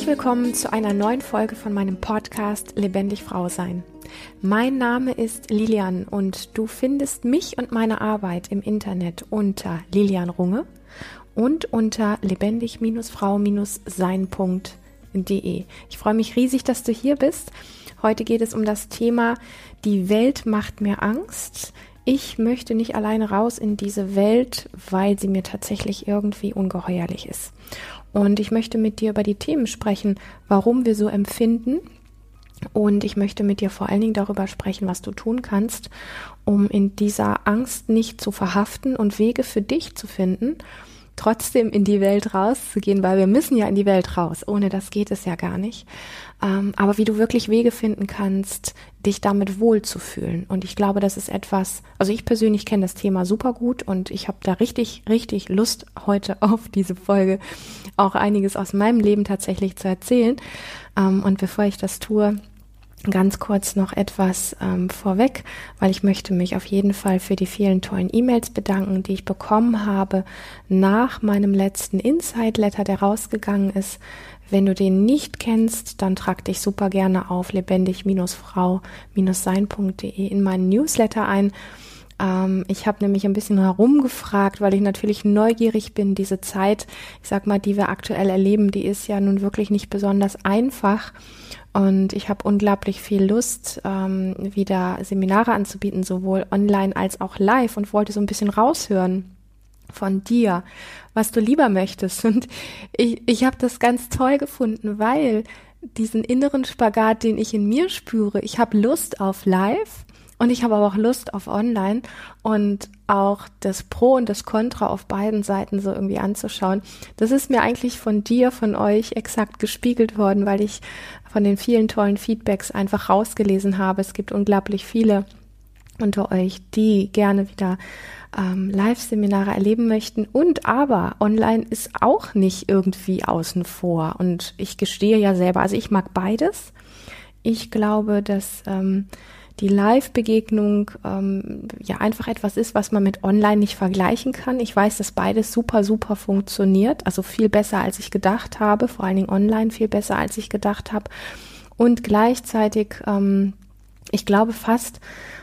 Herzlich willkommen zu einer neuen Folge von meinem Podcast Lebendig Frau Sein. Mein Name ist Lilian und du findest mich und meine Arbeit im Internet unter Lilian Runge und unter lebendig-frau-sein.de. Ich freue mich riesig, dass du hier bist. Heute geht es um das Thema Die Welt macht mir Angst. Ich möchte nicht alleine raus in diese Welt, weil sie mir tatsächlich irgendwie ungeheuerlich ist. Und ich möchte mit dir über die Themen sprechen, warum wir so empfinden. Und ich möchte mit dir vor allen Dingen darüber sprechen, was du tun kannst, um in dieser Angst nicht zu verhaften und Wege für dich zu finden, trotzdem in die Welt rauszugehen, weil wir müssen ja in die Welt raus. Ohne das geht es ja gar nicht. Ähm, aber wie du wirklich Wege finden kannst, dich damit wohlzufühlen. Und ich glaube, das ist etwas, also ich persönlich kenne das Thema super gut und ich habe da richtig, richtig Lust heute auf diese Folge, auch einiges aus meinem Leben tatsächlich zu erzählen. Ähm, und bevor ich das tue, ganz kurz noch etwas ähm, vorweg, weil ich möchte mich auf jeden Fall für die vielen tollen E-Mails bedanken, die ich bekommen habe nach meinem letzten Insight-Letter, der rausgegangen ist. Wenn du den nicht kennst, dann trag dich super gerne auf lebendig-frau-sein.de in meinen Newsletter ein. Ähm, ich habe nämlich ein bisschen herumgefragt, weil ich natürlich neugierig bin. Diese Zeit, ich sag mal, die wir aktuell erleben, die ist ja nun wirklich nicht besonders einfach. Und ich habe unglaublich viel Lust, ähm, wieder Seminare anzubieten, sowohl online als auch live und wollte so ein bisschen raushören von dir, was du lieber möchtest. Und ich, ich habe das ganz toll gefunden, weil diesen inneren Spagat, den ich in mir spüre, ich habe Lust auf live und ich habe aber auch Lust auf online und auch das Pro und das Contra auf beiden Seiten so irgendwie anzuschauen. Das ist mir eigentlich von dir, von euch exakt gespiegelt worden, weil ich von den vielen tollen Feedbacks einfach rausgelesen habe. Es gibt unglaublich viele unter euch, die gerne wieder ähm, Live-Seminare erleben möchten. Und aber online ist auch nicht irgendwie außen vor. Und ich gestehe ja selber, also ich mag beides. Ich glaube, dass ähm, die Live-Begegnung ähm, ja einfach etwas ist, was man mit online nicht vergleichen kann. Ich weiß, dass beides super, super funktioniert. Also viel besser, als ich gedacht habe. Vor allen Dingen online viel besser, als ich gedacht habe. Und gleichzeitig, ähm, ich glaube fast,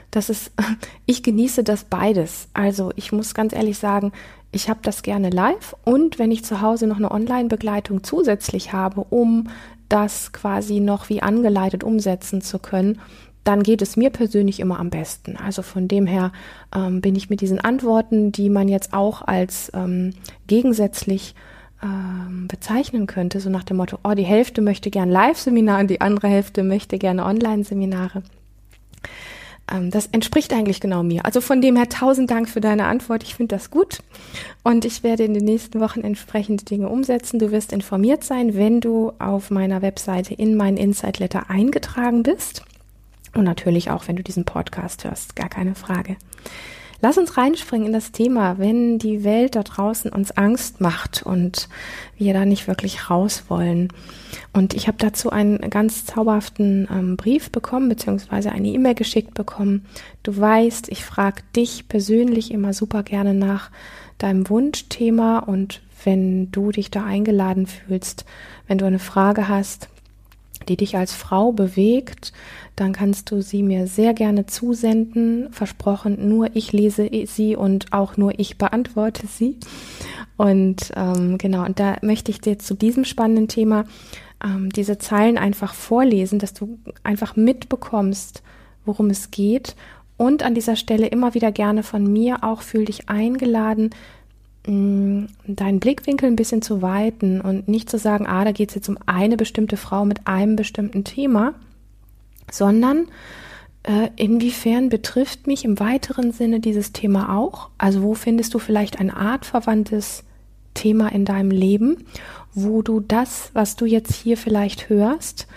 dass es, ich genieße das beides. Also ich muss ganz ehrlich sagen, ich habe das gerne live und wenn ich zu Hause noch eine Online-Begleitung zusätzlich habe, um das quasi noch wie angeleitet umsetzen zu können, dann geht es mir persönlich immer am besten. Also von dem her ähm, bin ich mit diesen Antworten, die man jetzt auch als ähm, gegensätzlich ähm, bezeichnen könnte, so nach dem Motto, oh, die Hälfte möchte gern Live-Seminare, die andere Hälfte möchte gerne Online-Seminare. Ähm, das entspricht eigentlich genau mir. Also von dem her tausend Dank für deine Antwort. Ich finde das gut und ich werde in den nächsten Wochen entsprechende Dinge umsetzen. Du wirst informiert sein, wenn du auf meiner Webseite in mein Insight Letter eingetragen bist. Und natürlich auch, wenn du diesen Podcast hörst, gar keine Frage. Lass uns reinspringen in das Thema, wenn die Welt da draußen uns Angst macht und wir da nicht wirklich raus wollen. Und ich habe dazu einen ganz zauberhaften ähm, Brief bekommen, beziehungsweise eine E-Mail geschickt bekommen. Du weißt, ich frage dich persönlich immer super gerne nach deinem Wunschthema und wenn du dich da eingeladen fühlst, wenn du eine Frage hast, die dich als Frau bewegt, dann kannst du sie mir sehr gerne zusenden. Versprochen, nur ich lese sie und auch nur ich beantworte sie. Und ähm, genau, und da möchte ich dir zu diesem spannenden Thema ähm, diese Zeilen einfach vorlesen, dass du einfach mitbekommst, worum es geht. Und an dieser Stelle immer wieder gerne von mir auch fühl dich eingeladen, deinen Blickwinkel ein bisschen zu weiten und nicht zu sagen, ah, da geht es jetzt um eine bestimmte Frau mit einem bestimmten Thema, sondern äh, inwiefern betrifft mich im weiteren Sinne dieses Thema auch? Also wo findest du vielleicht ein artverwandtes Thema in deinem Leben, wo du das, was du jetzt hier vielleicht hörst,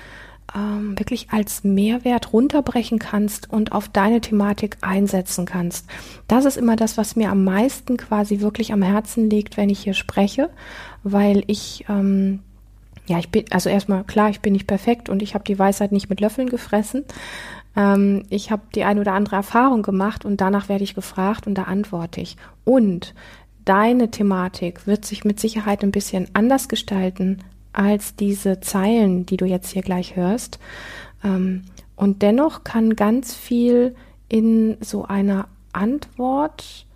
ähm, wirklich als Mehrwert runterbrechen kannst und auf deine Thematik einsetzen kannst. Das ist immer das, was mir am meisten quasi wirklich am Herzen liegt, wenn ich hier spreche, weil ich ähm, ja, ich bin, also erstmal klar, ich bin nicht perfekt und ich habe die Weisheit nicht mit Löffeln gefressen. Ähm, ich habe die eine oder andere Erfahrung gemacht und danach werde ich gefragt und da antworte ich. Und deine Thematik wird sich mit Sicherheit ein bisschen anders gestalten als diese Zeilen, die du jetzt hier gleich hörst. Ähm, und dennoch kann ganz viel in so einer Antwort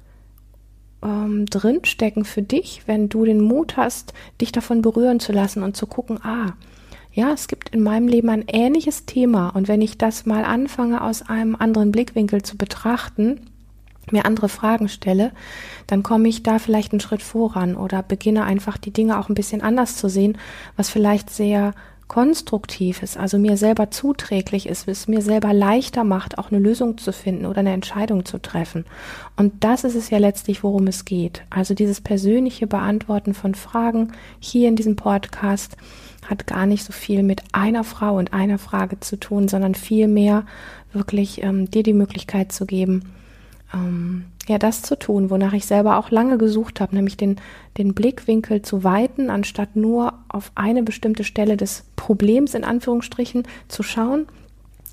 ähm, drinstecken für dich, wenn du den Mut hast, dich davon berühren zu lassen und zu gucken, ah, ja, es gibt in meinem Leben ein ähnliches Thema und wenn ich das mal anfange aus einem anderen Blickwinkel zu betrachten, mir andere Fragen stelle, dann komme ich da vielleicht einen Schritt voran oder beginne einfach die Dinge auch ein bisschen anders zu sehen, was vielleicht sehr konstruktiv ist, also mir selber zuträglich ist, es mir selber leichter macht, auch eine Lösung zu finden oder eine Entscheidung zu treffen. Und das ist es ja letztlich, worum es geht. Also dieses persönliche Beantworten von Fragen hier in diesem Podcast hat gar nicht so viel mit einer Frau und einer Frage zu tun, sondern vielmehr wirklich ähm, dir die Möglichkeit zu geben, ähm, ja, das zu tun, wonach ich selber auch lange gesucht habe, nämlich den, den Blickwinkel zu weiten, anstatt nur auf eine bestimmte Stelle des Problems in Anführungsstrichen zu schauen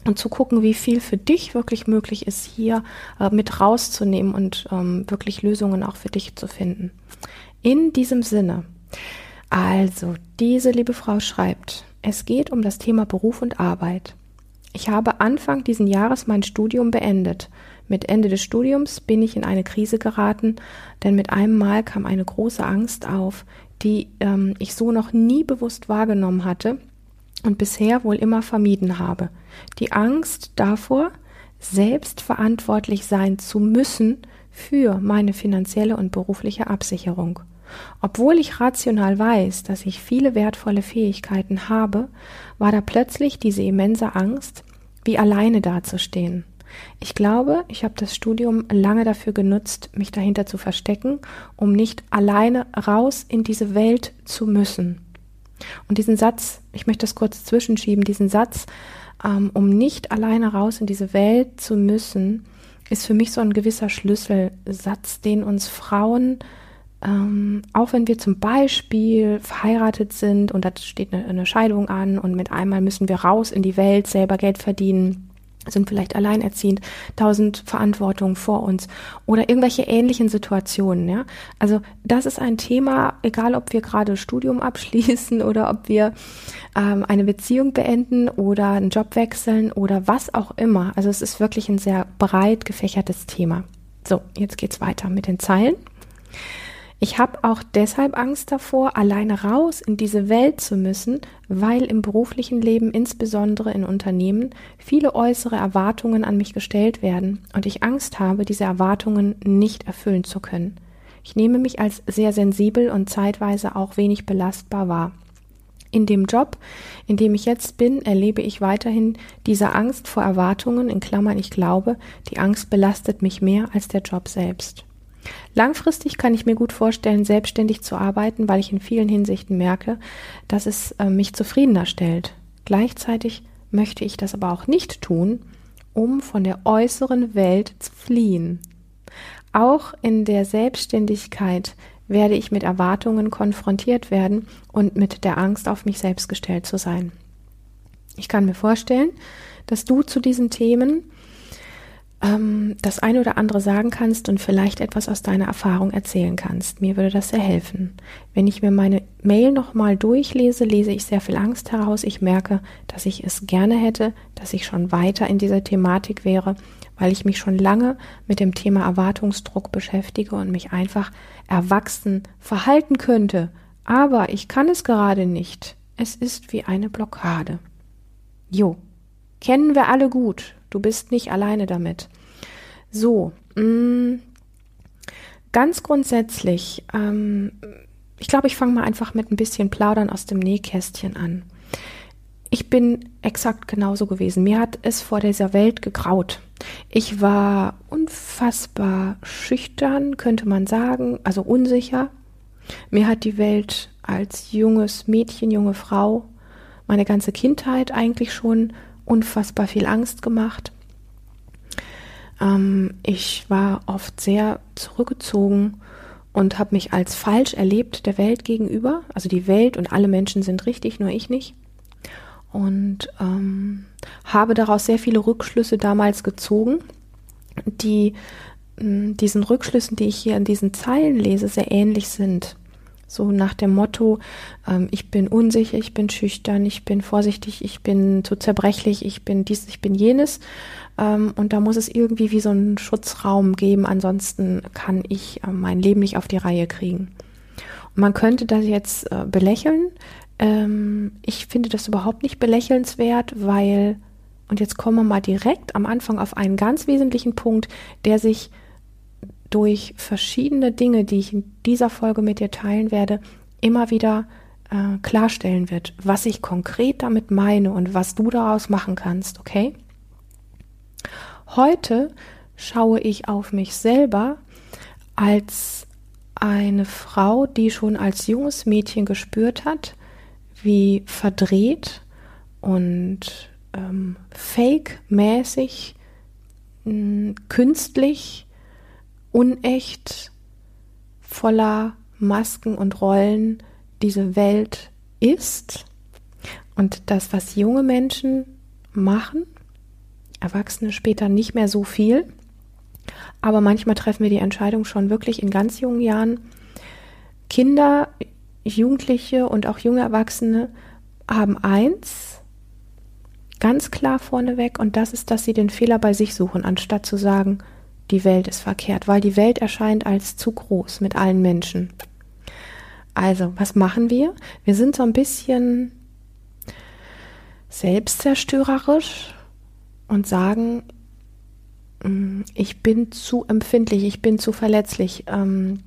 und zu gucken, wie viel für dich wirklich möglich ist, hier äh, mit rauszunehmen und ähm, wirklich Lösungen auch für dich zu finden. In diesem Sinne, also, diese liebe Frau schreibt, es geht um das Thema Beruf und Arbeit. Ich habe Anfang diesen Jahres mein Studium beendet. Mit Ende des Studiums bin ich in eine Krise geraten, denn mit einem Mal kam eine große Angst auf, die ähm, ich so noch nie bewusst wahrgenommen hatte und bisher wohl immer vermieden habe. Die Angst davor, selbst verantwortlich sein zu müssen für meine finanzielle und berufliche Absicherung. Obwohl ich rational weiß, dass ich viele wertvolle Fähigkeiten habe, war da plötzlich diese immense Angst, wie alleine dazustehen. Ich glaube, ich habe das Studium lange dafür genutzt, mich dahinter zu verstecken, um nicht alleine raus in diese Welt zu müssen. Und diesen Satz, ich möchte das kurz zwischenschieben, diesen Satz, ähm, um nicht alleine raus in diese Welt zu müssen, ist für mich so ein gewisser Schlüsselsatz, den uns Frauen ähm, auch wenn wir zum Beispiel verheiratet sind und da steht eine, eine Scheidung an und mit einmal müssen wir raus in die Welt, selber Geld verdienen, sind vielleicht alleinerziehend, tausend Verantwortungen vor uns oder irgendwelche ähnlichen Situationen, ja. Also das ist ein Thema, egal ob wir gerade Studium abschließen oder ob wir ähm, eine Beziehung beenden oder einen Job wechseln oder was auch immer. Also es ist wirklich ein sehr breit gefächertes Thema. So, jetzt geht's weiter mit den Zeilen. Ich habe auch deshalb Angst davor, alleine raus in diese Welt zu müssen, weil im beruflichen Leben, insbesondere in Unternehmen, viele äußere Erwartungen an mich gestellt werden und ich Angst habe, diese Erwartungen nicht erfüllen zu können. Ich nehme mich als sehr sensibel und zeitweise auch wenig belastbar wahr. In dem Job, in dem ich jetzt bin, erlebe ich weiterhin diese Angst vor Erwartungen, in Klammern ich glaube, die Angst belastet mich mehr als der Job selbst. Langfristig kann ich mir gut vorstellen, selbstständig zu arbeiten, weil ich in vielen Hinsichten merke, dass es äh, mich zufriedener stellt. Gleichzeitig möchte ich das aber auch nicht tun, um von der äußeren Welt zu fliehen. Auch in der Selbstständigkeit werde ich mit Erwartungen konfrontiert werden und mit der Angst auf mich selbst gestellt zu sein. Ich kann mir vorstellen, dass du zu diesen Themen ähm, das eine oder andere sagen kannst und vielleicht etwas aus deiner Erfahrung erzählen kannst. Mir würde das sehr helfen. Wenn ich mir meine Mail nochmal durchlese, lese ich sehr viel Angst heraus. Ich merke, dass ich es gerne hätte, dass ich schon weiter in dieser Thematik wäre, weil ich mich schon lange mit dem Thema Erwartungsdruck beschäftige und mich einfach erwachsen verhalten könnte. Aber ich kann es gerade nicht. Es ist wie eine Blockade. Jo, kennen wir alle gut. Du bist nicht alleine damit. So, mh, mm, ganz grundsätzlich, ähm, ich glaube, ich fange mal einfach mit ein bisschen Plaudern aus dem Nähkästchen an. Ich bin exakt genauso gewesen. Mir hat es vor dieser Welt gegraut. Ich war unfassbar schüchtern, könnte man sagen, also unsicher. Mir hat die Welt als junges Mädchen, junge Frau, meine ganze Kindheit eigentlich schon unfassbar viel Angst gemacht. Ähm, ich war oft sehr zurückgezogen und habe mich als falsch erlebt der Welt gegenüber. Also die Welt und alle Menschen sind richtig, nur ich nicht. Und ähm, habe daraus sehr viele Rückschlüsse damals gezogen, die diesen Rückschlüssen, die ich hier in diesen Zeilen lese, sehr ähnlich sind. So nach dem Motto, ähm, ich bin unsicher, ich bin schüchtern, ich bin vorsichtig, ich bin zu zerbrechlich, ich bin dies, ich bin jenes. Ähm, und da muss es irgendwie wie so einen Schutzraum geben, ansonsten kann ich äh, mein Leben nicht auf die Reihe kriegen. Und man könnte das jetzt äh, belächeln. Ähm, ich finde das überhaupt nicht belächelnswert, weil, und jetzt kommen wir mal direkt am Anfang auf einen ganz wesentlichen Punkt, der sich durch verschiedene Dinge, die ich in dieser Folge mit dir teilen werde, immer wieder äh, klarstellen wird, was ich konkret damit meine und was du daraus machen kannst, okay? Heute schaue ich auf mich selber als eine Frau, die schon als junges Mädchen gespürt hat, wie verdreht und ähm, fake-mäßig, künstlich unecht, voller Masken und Rollen diese Welt ist und das, was junge Menschen machen, Erwachsene später nicht mehr so viel, aber manchmal treffen wir die Entscheidung schon wirklich in ganz jungen Jahren. Kinder, Jugendliche und auch junge Erwachsene haben eins ganz klar vorneweg und das ist, dass sie den Fehler bei sich suchen, anstatt zu sagen, die Welt ist verkehrt, weil die Welt erscheint als zu groß mit allen Menschen. Also, was machen wir? Wir sind so ein bisschen selbstzerstörerisch und sagen, mm, ich bin zu empfindlich, ich bin zu verletzlich. Ähm,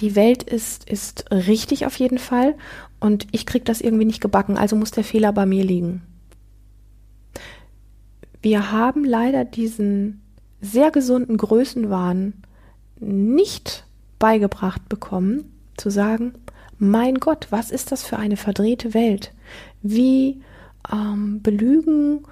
die Welt ist, ist richtig auf jeden Fall und ich kriege das irgendwie nicht gebacken, also muss der Fehler bei mir liegen. Wir haben leider diesen sehr gesunden Größenwahn nicht beigebracht bekommen, zu sagen, mein Gott, was ist das für eine verdrehte Welt? Wie ähm, belügen,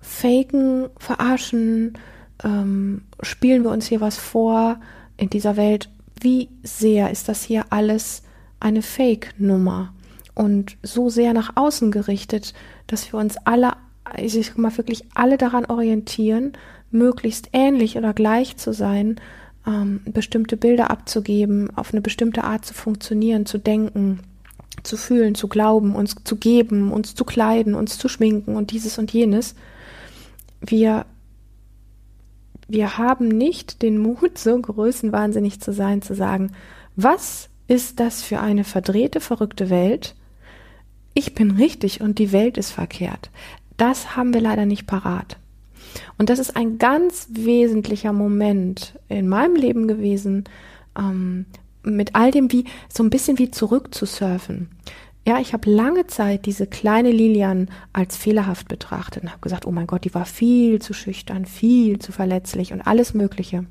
faken, verarschen, ähm, spielen wir uns hier was vor in dieser Welt? Wie sehr ist das hier alles eine Fake-Nummer und so sehr nach außen gerichtet, dass wir uns alle, ich sag mal wirklich alle daran orientieren, möglichst ähnlich oder gleich zu sein, ähm, bestimmte Bilder abzugeben, auf eine bestimmte Art zu funktionieren, zu denken, zu fühlen, zu glauben, uns zu geben, uns zu kleiden, uns zu schminken und dieses und jenes. Wir, wir haben nicht den Mut, so größenwahnsinnig zu sein, zu sagen, was ist das für eine verdrehte, verrückte Welt? Ich bin richtig und die Welt ist verkehrt. Das haben wir leider nicht parat. Und das ist ein ganz wesentlicher Moment in meinem Leben gewesen, ähm, mit all dem wie so ein bisschen wie zurück zu surfen. Ja, ich habe lange Zeit diese kleine Lilian als fehlerhaft betrachtet und habe gesagt, oh mein Gott, die war viel zu schüchtern, viel zu verletzlich und alles Mögliche.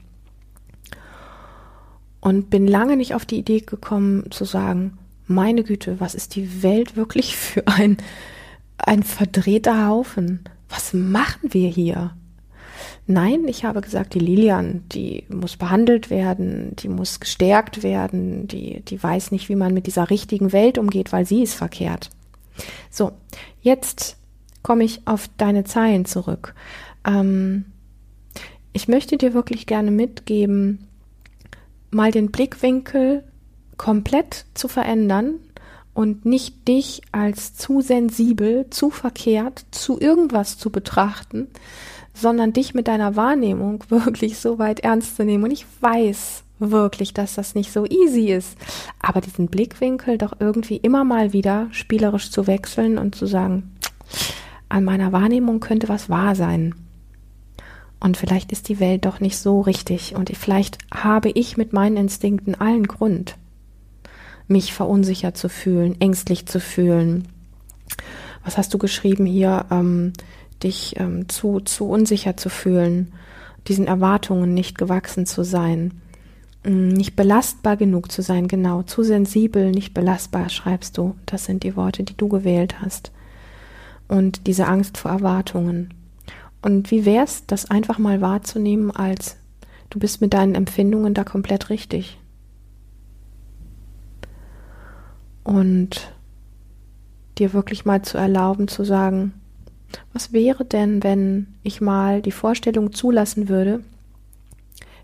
Und bin lange nicht auf die Idee gekommen zu sagen, meine Güte, was ist die Welt wirklich für ein, ein verdrehter Haufen? Was machen wir hier? Nein, ich habe gesagt, die Lilian, die muss behandelt werden, die muss gestärkt werden, die, die weiß nicht, wie man mit dieser richtigen Welt umgeht, weil sie ist verkehrt. So, jetzt komme ich auf deine Zeilen zurück. Ähm, ich möchte dir wirklich gerne mitgeben, mal den Blickwinkel komplett zu verändern und nicht dich als zu sensibel, zu verkehrt, zu irgendwas zu betrachten, sondern dich mit deiner Wahrnehmung wirklich so weit ernst zu nehmen. Und ich weiß wirklich, dass das nicht so easy ist, aber diesen Blickwinkel doch irgendwie immer mal wieder spielerisch zu wechseln und zu sagen, an meiner Wahrnehmung könnte was wahr sein. Und vielleicht ist die Welt doch nicht so richtig und vielleicht habe ich mit meinen Instinkten allen Grund mich verunsichert zu fühlen, ängstlich zu fühlen. Was hast du geschrieben hier? Ähm, dich ähm, zu, zu unsicher zu fühlen, diesen Erwartungen nicht gewachsen zu sein, mm, nicht belastbar genug zu sein, genau, zu sensibel, nicht belastbar, schreibst du. Das sind die Worte, die du gewählt hast. Und diese Angst vor Erwartungen. Und wie wär's, das einfach mal wahrzunehmen als du bist mit deinen Empfindungen da komplett richtig. Und dir wirklich mal zu erlauben zu sagen, was wäre denn, wenn ich mal die Vorstellung zulassen würde,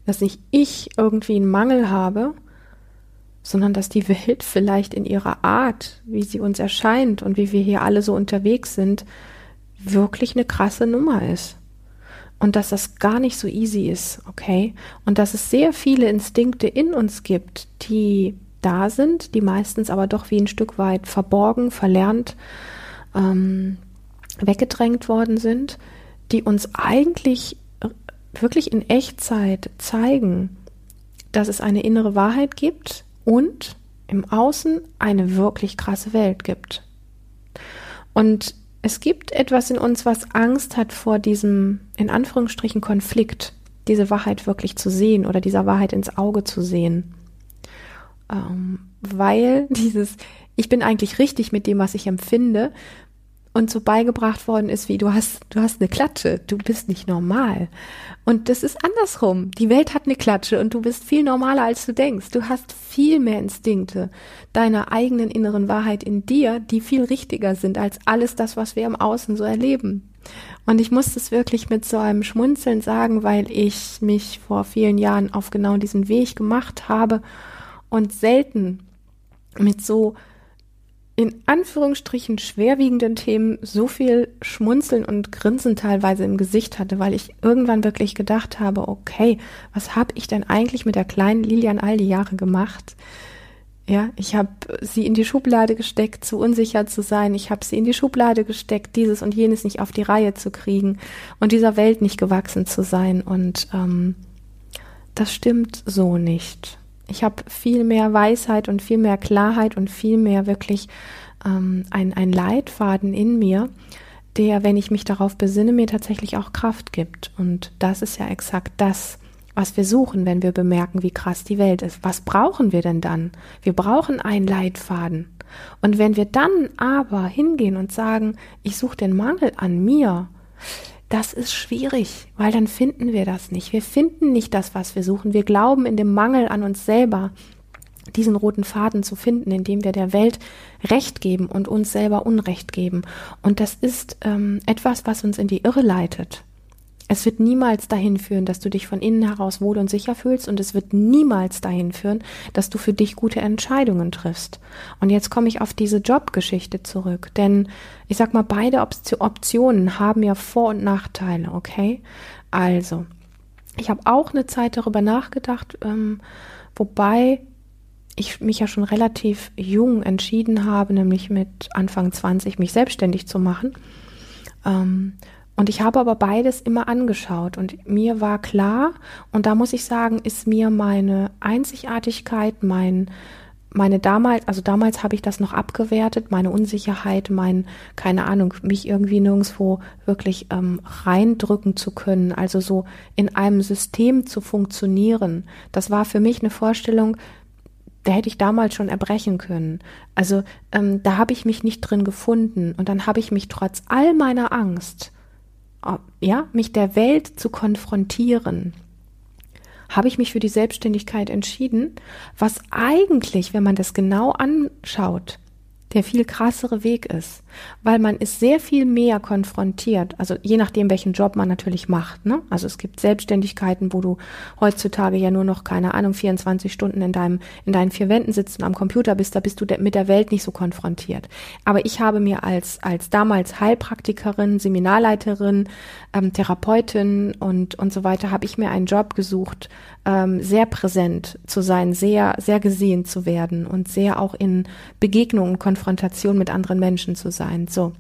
dass nicht ich irgendwie einen Mangel habe, sondern dass die Welt vielleicht in ihrer Art, wie sie uns erscheint und wie wir hier alle so unterwegs sind, wirklich eine krasse Nummer ist. Und dass das gar nicht so easy ist, okay? Und dass es sehr viele Instinkte in uns gibt, die da sind, die meistens aber doch wie ein Stück weit verborgen, verlernt, ähm, weggedrängt worden sind, die uns eigentlich wirklich in Echtzeit zeigen, dass es eine innere Wahrheit gibt, und im Außen eine wirklich krasse Welt gibt. Und es gibt etwas in uns, was Angst hat vor diesem, in Anführungsstrichen, Konflikt, diese Wahrheit wirklich zu sehen oder dieser Wahrheit ins Auge zu sehen. Ähm, weil dieses, ich bin eigentlich richtig mit dem, was ich empfinde, und so beigebracht worden ist, wie du hast, du hast eine Klatsche, du bist nicht normal. Und das ist andersrum. Die Welt hat eine Klatsche und du bist viel normaler, als du denkst. Du hast viel mehr Instinkte deiner eigenen inneren Wahrheit in dir, die viel richtiger sind als alles das, was wir im Außen so erleben. Und ich muss das wirklich mit so einem Schmunzeln sagen, weil ich mich vor vielen Jahren auf genau diesen Weg gemacht habe und selten mit so in Anführungsstrichen schwerwiegenden Themen so viel Schmunzeln und Grinsen teilweise im Gesicht hatte, weil ich irgendwann wirklich gedacht habe, okay, was habe ich denn eigentlich mit der kleinen Lilian all die Jahre gemacht? Ja, ich habe sie in die Schublade gesteckt, zu unsicher zu sein. Ich habe sie in die Schublade gesteckt, dieses und jenes nicht auf die Reihe zu kriegen und dieser Welt nicht gewachsen zu sein. Und ähm, das stimmt so nicht. Ich habe viel mehr Weisheit und viel mehr Klarheit und viel mehr wirklich ähm, ein, ein Leitfaden in mir, der, wenn ich mich darauf besinne, mir tatsächlich auch Kraft gibt. Und das ist ja exakt das, was wir suchen, wenn wir bemerken, wie krass die Welt ist. Was brauchen wir denn dann? Wir brauchen einen Leitfaden. Und wenn wir dann aber hingehen und sagen, ich suche den Mangel an mir, das ist schwierig, weil dann finden wir das nicht. Wir finden nicht das, was wir suchen. Wir glauben in dem Mangel an uns selber, diesen roten Faden zu finden, indem wir der Welt Recht geben und uns selber Unrecht geben. Und das ist ähm, etwas, was uns in die Irre leitet. Es wird niemals dahin führen, dass du dich von innen heraus wohl und sicher fühlst und es wird niemals dahin führen, dass du für dich gute Entscheidungen triffst. Und jetzt komme ich auf diese Jobgeschichte zurück, denn ich sag mal, beide Optionen haben ja Vor- und Nachteile, okay? Also, ich habe auch eine Zeit darüber nachgedacht, ähm, wobei ich mich ja schon relativ jung entschieden habe, nämlich mit Anfang 20 mich selbstständig zu machen. Ähm, und ich habe aber beides immer angeschaut und mir war klar, und da muss ich sagen, ist mir meine Einzigartigkeit, mein, meine damals, also damals habe ich das noch abgewertet, meine Unsicherheit, mein, keine Ahnung, mich irgendwie nirgendwo wirklich ähm, reindrücken zu können, also so in einem System zu funktionieren. Das war für mich eine Vorstellung, da hätte ich damals schon erbrechen können. Also ähm, da habe ich mich nicht drin gefunden und dann habe ich mich trotz all meiner Angst ja, mich der Welt zu konfrontieren, habe ich mich für die Selbstständigkeit entschieden, was eigentlich, wenn man das genau anschaut, der viel krassere Weg ist, weil man ist sehr viel mehr konfrontiert, also je nachdem, welchen Job man natürlich macht. Ne? Also es gibt Selbstständigkeiten, wo du heutzutage ja nur noch, keine Ahnung, 24 Stunden in deinem, in deinen vier Wänden sitzt und am Computer bist, da bist du mit der Welt nicht so konfrontiert. Aber ich habe mir als, als damals Heilpraktikerin, Seminarleiterin, ähm, Therapeutin und, und so weiter, habe ich mir einen Job gesucht, ähm, sehr präsent zu sein, sehr, sehr gesehen zu werden und sehr auch in Begegnungen, Konfrontation mit anderen Menschen zu sein. So.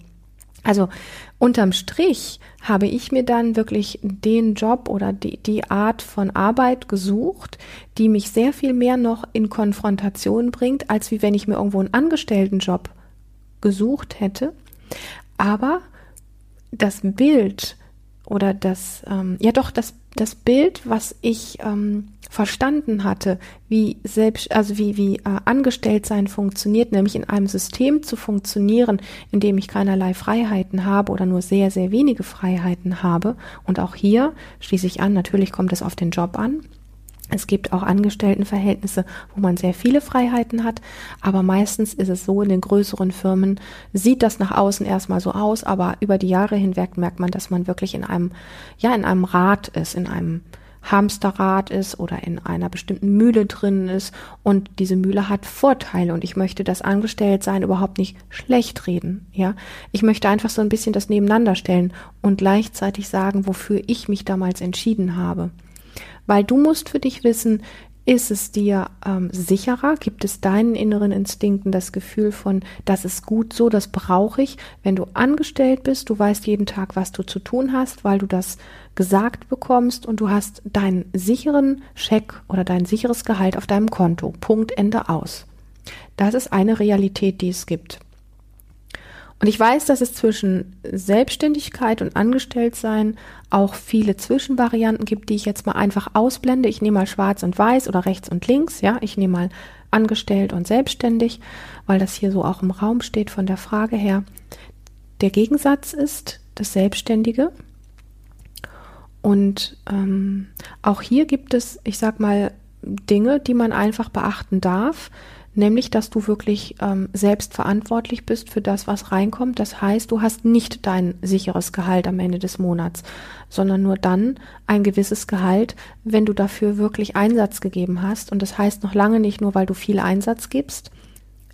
Also unterm Strich habe ich mir dann wirklich den Job oder die, die Art von Arbeit gesucht, die mich sehr viel mehr noch in Konfrontation bringt, als wie wenn ich mir irgendwo einen Angestelltenjob gesucht hätte. Aber das Bild oder das, ähm, ja doch, das, das Bild, was ich ähm, verstanden hatte, wie selbst, also wie, wie äh, Angestelltsein funktioniert, nämlich in einem System zu funktionieren, in dem ich keinerlei Freiheiten habe oder nur sehr, sehr wenige Freiheiten habe. Und auch hier schließe ich an, natürlich kommt es auf den Job an. Es gibt auch Angestelltenverhältnisse, wo man sehr viele Freiheiten hat, aber meistens ist es so, in den größeren Firmen sieht das nach außen erstmal so aus, aber über die Jahre hinweg merkt man, dass man wirklich in einem, ja, in einem Rad ist, in einem Hamsterrad ist oder in einer bestimmten Mühle drin ist und diese Mühle hat Vorteile und ich möchte das Angestelltsein überhaupt nicht schlecht reden, ja. Ich möchte einfach so ein bisschen das nebeneinander stellen und gleichzeitig sagen, wofür ich mich damals entschieden habe. Weil du musst für dich wissen, ist es dir ähm, sicherer? Gibt es deinen inneren Instinkten das Gefühl von, das ist gut so, das brauche ich? Wenn du angestellt bist, du weißt jeden Tag, was du zu tun hast, weil du das gesagt bekommst und du hast deinen sicheren Scheck oder dein sicheres Gehalt auf deinem Konto. Punkt, Ende aus. Das ist eine Realität, die es gibt. Und ich weiß, dass es zwischen Selbstständigkeit und Angestelltsein auch viele Zwischenvarianten gibt, die ich jetzt mal einfach ausblende. Ich nehme mal schwarz und weiß oder rechts und links, ja. Ich nehme mal angestellt und selbstständig, weil das hier so auch im Raum steht von der Frage her. Der Gegensatz ist das Selbstständige. Und ähm, auch hier gibt es, ich sag mal, Dinge, die man einfach beachten darf, nämlich dass du wirklich ähm, selbst verantwortlich bist für das, was reinkommt. Das heißt, du hast nicht dein sicheres Gehalt am Ende des Monats, sondern nur dann ein gewisses Gehalt, wenn du dafür wirklich Einsatz gegeben hast. Und das heißt noch lange nicht nur, weil du viel Einsatz gibst,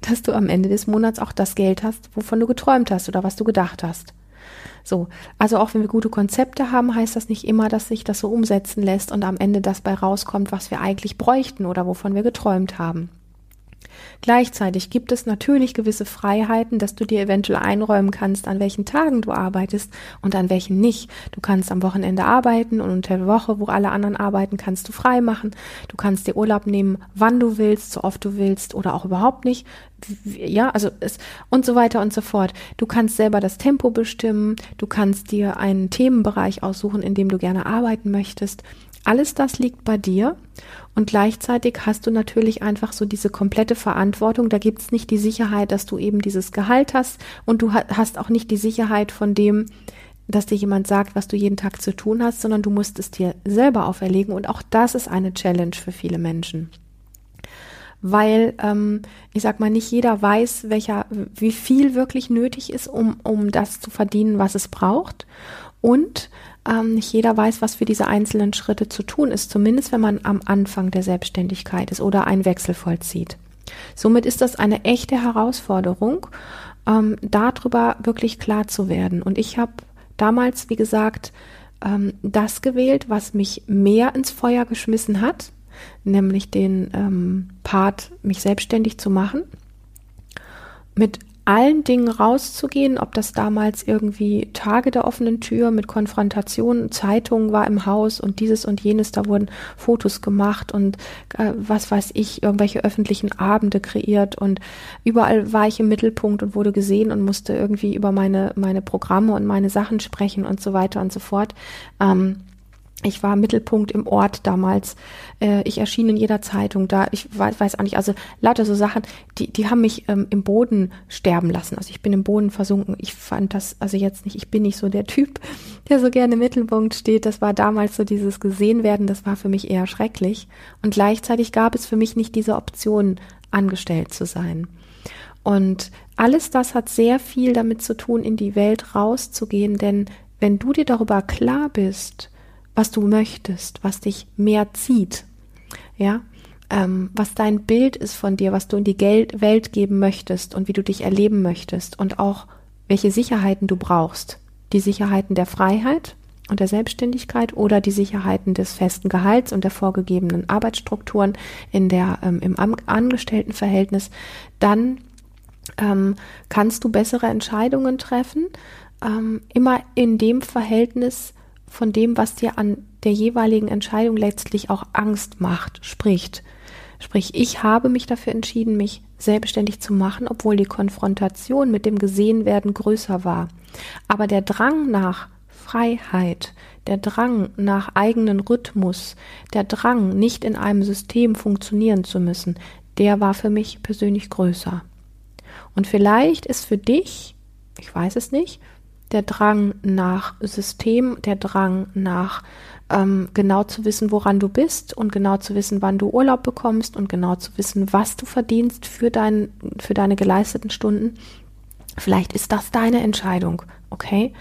dass du am Ende des Monats auch das Geld hast, wovon du geträumt hast oder was du gedacht hast. So, also auch wenn wir gute Konzepte haben, heißt das nicht immer, dass sich das so umsetzen lässt und am Ende das bei rauskommt, was wir eigentlich bräuchten oder wovon wir geträumt haben. Gleichzeitig gibt es natürlich gewisse Freiheiten, dass du dir eventuell einräumen kannst, an welchen Tagen du arbeitest und an welchen nicht. Du kannst am Wochenende arbeiten und unter der Woche, wo alle anderen arbeiten, kannst du frei machen. Du kannst dir Urlaub nehmen, wann du willst, so oft du willst oder auch überhaupt nicht. Ja, also es und so weiter und so fort. Du kannst selber das Tempo bestimmen. Du kannst dir einen Themenbereich aussuchen, in dem du gerne arbeiten möchtest. Alles das liegt bei dir und gleichzeitig hast du natürlich einfach so diese komplette Verantwortung. Da gibt's nicht die Sicherheit, dass du eben dieses Gehalt hast und du hast auch nicht die Sicherheit von dem, dass dir jemand sagt, was du jeden Tag zu tun hast, sondern du musst es dir selber auferlegen und auch das ist eine Challenge für viele Menschen. Weil, ähm, ich sag mal, nicht jeder weiß, welcher, wie viel wirklich nötig ist, um, um das zu verdienen, was es braucht. Und ähm, nicht jeder weiß, was für diese einzelnen Schritte zu tun ist, zumindest wenn man am Anfang der Selbstständigkeit ist oder einen Wechsel vollzieht. Somit ist das eine echte Herausforderung, ähm, darüber wirklich klar zu werden. Und ich habe damals, wie gesagt, ähm, das gewählt, was mich mehr ins Feuer geschmissen hat, nämlich den ähm, Part, mich selbstständig zu machen. Mit allen Dingen rauszugehen, ob das damals irgendwie Tage der offenen Tür mit Konfrontation, Zeitungen war im Haus und dieses und jenes, da wurden Fotos gemacht und äh, was weiß ich, irgendwelche öffentlichen Abende kreiert und überall war ich im Mittelpunkt und wurde gesehen und musste irgendwie über meine, meine Programme und meine Sachen sprechen und so weiter und so fort. Ähm, ich war Mittelpunkt im Ort damals. Äh, ich erschien in jeder Zeitung da. Ich weiß, weiß auch nicht, also lauter so Sachen, die, die haben mich ähm, im Boden sterben lassen. Also ich bin im Boden versunken. Ich fand das, also jetzt nicht, ich bin nicht so der Typ, der so gerne im Mittelpunkt steht. Das war damals so dieses gesehen werden, das war für mich eher schrecklich. Und gleichzeitig gab es für mich nicht diese Option, angestellt zu sein. Und alles das hat sehr viel damit zu tun, in die Welt rauszugehen, denn wenn du dir darüber klar bist, was du möchtest, was dich mehr zieht, ja, ähm, was dein Bild ist von dir, was du in die Geld Welt geben möchtest und wie du dich erleben möchtest und auch welche Sicherheiten du brauchst. Die Sicherheiten der Freiheit und der Selbstständigkeit oder die Sicherheiten des festen Gehalts und der vorgegebenen Arbeitsstrukturen in der, ähm, im Angestelltenverhältnis, dann ähm, kannst du bessere Entscheidungen treffen, ähm, immer in dem Verhältnis, von dem, was dir an der jeweiligen Entscheidung letztlich auch Angst macht, spricht. Sprich, ich habe mich dafür entschieden, mich selbstständig zu machen, obwohl die Konfrontation mit dem Gesehenwerden größer war. Aber der Drang nach Freiheit, der Drang nach eigenen Rhythmus, der Drang, nicht in einem System funktionieren zu müssen, der war für mich persönlich größer. Und vielleicht ist für dich, ich weiß es nicht, der Drang nach System, der Drang nach ähm, genau zu wissen, woran du bist und genau zu wissen, wann du Urlaub bekommst und genau zu wissen, was du verdienst für, dein, für deine geleisteten Stunden. Vielleicht ist das deine Entscheidung, okay?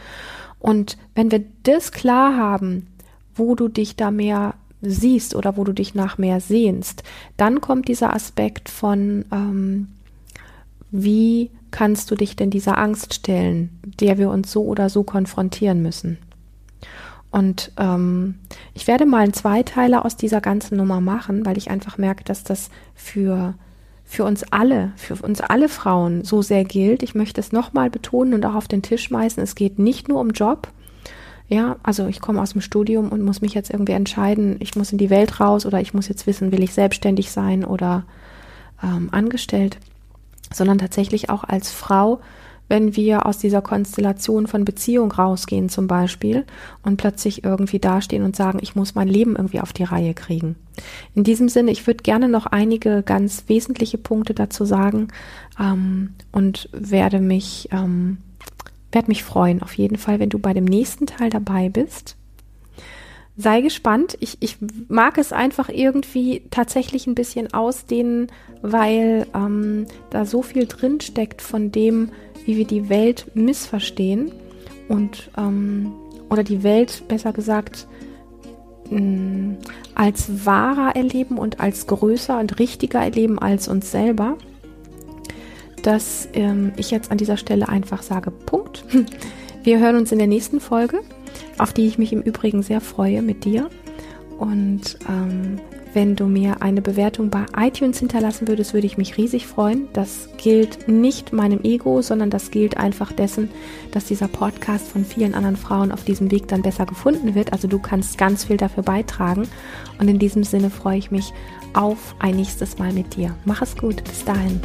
Und wenn wir das klar haben, wo du dich da mehr siehst oder wo du dich nach mehr sehnst, dann kommt dieser Aspekt von, ähm, wie kannst du dich denn dieser Angst stellen, der wir uns so oder so konfrontieren müssen? Und ähm, ich werde mal einen Zweiteiler aus dieser ganzen Nummer machen, weil ich einfach merke, dass das für für uns alle, für uns alle Frauen so sehr gilt. Ich möchte es nochmal betonen und auch auf den Tisch schmeißen. Es geht nicht nur um Job. Ja, also ich komme aus dem Studium und muss mich jetzt irgendwie entscheiden, ich muss in die Welt raus oder ich muss jetzt wissen, will ich selbstständig sein oder ähm, angestellt, sondern tatsächlich auch als Frau wenn wir aus dieser Konstellation von Beziehung rausgehen zum Beispiel und plötzlich irgendwie dastehen und sagen, ich muss mein Leben irgendwie auf die Reihe kriegen. In diesem Sinne, ich würde gerne noch einige ganz wesentliche Punkte dazu sagen ähm, und werde mich, ähm, werde mich freuen, auf jeden Fall, wenn du bei dem nächsten Teil dabei bist sei gespannt. Ich, ich mag es einfach irgendwie tatsächlich ein bisschen ausdehnen, weil ähm, da so viel drin steckt von dem, wie wir die Welt missverstehen und ähm, oder die Welt besser gesagt mh, mm, als wahrer erleben und als größer und richtiger erleben als uns selber, dass ähm, ich jetzt an dieser Stelle einfach sage, Punkt. Wir hören uns in der nächsten Folge, auf die ich mich im Übrigen sehr freue mit dir. Und ähm, wenn du mir eine Bewertung bei iTunes hinterlassen würdest, würde ich mich riesig freuen. Das gilt nicht meinem Ego, sondern das gilt einfach dessen, dass dieser Podcast von vielen anderen Frauen auf diesem Weg dann besser gefunden wird. Also du kannst ganz viel dafür beitragen. Und in diesem Sinne freue ich mich auf ein nächstes Mal mit dir. Mach es gut. Bis dahin.